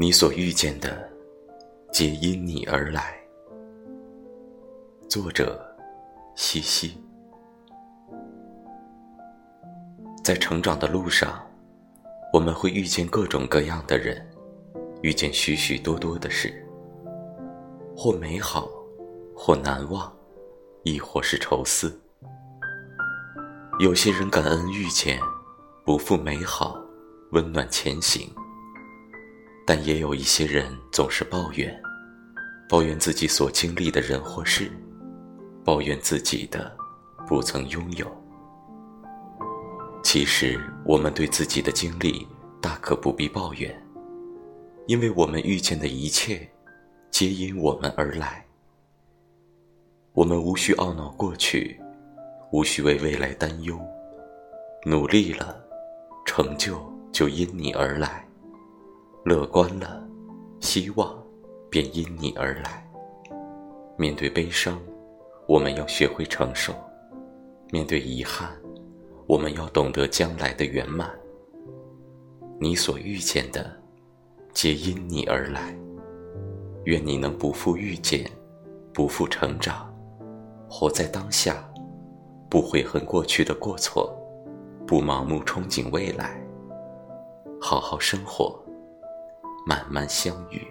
你所遇见的，皆因你而来。作者：西西。在成长的路上，我们会遇见各种各样的人，遇见许许多多的事，或美好，或难忘，亦或是愁思。有些人感恩遇见，不负美好，温暖前行。但也有一些人总是抱怨，抱怨自己所经历的人或事，抱怨自己的不曾拥有。其实，我们对自己的经历大可不必抱怨，因为我们遇见的一切，皆因我们而来。我们无需懊恼过去。无需为未来担忧，努力了，成就就因你而来；乐观了，希望便因你而来。面对悲伤，我们要学会承受；面对遗憾，我们要懂得将来的圆满。你所遇见的，皆因你而来。愿你能不负遇见，不负成长，活在当下。不悔恨过去的过错，不盲目憧憬未来，好好生活，慢慢相遇。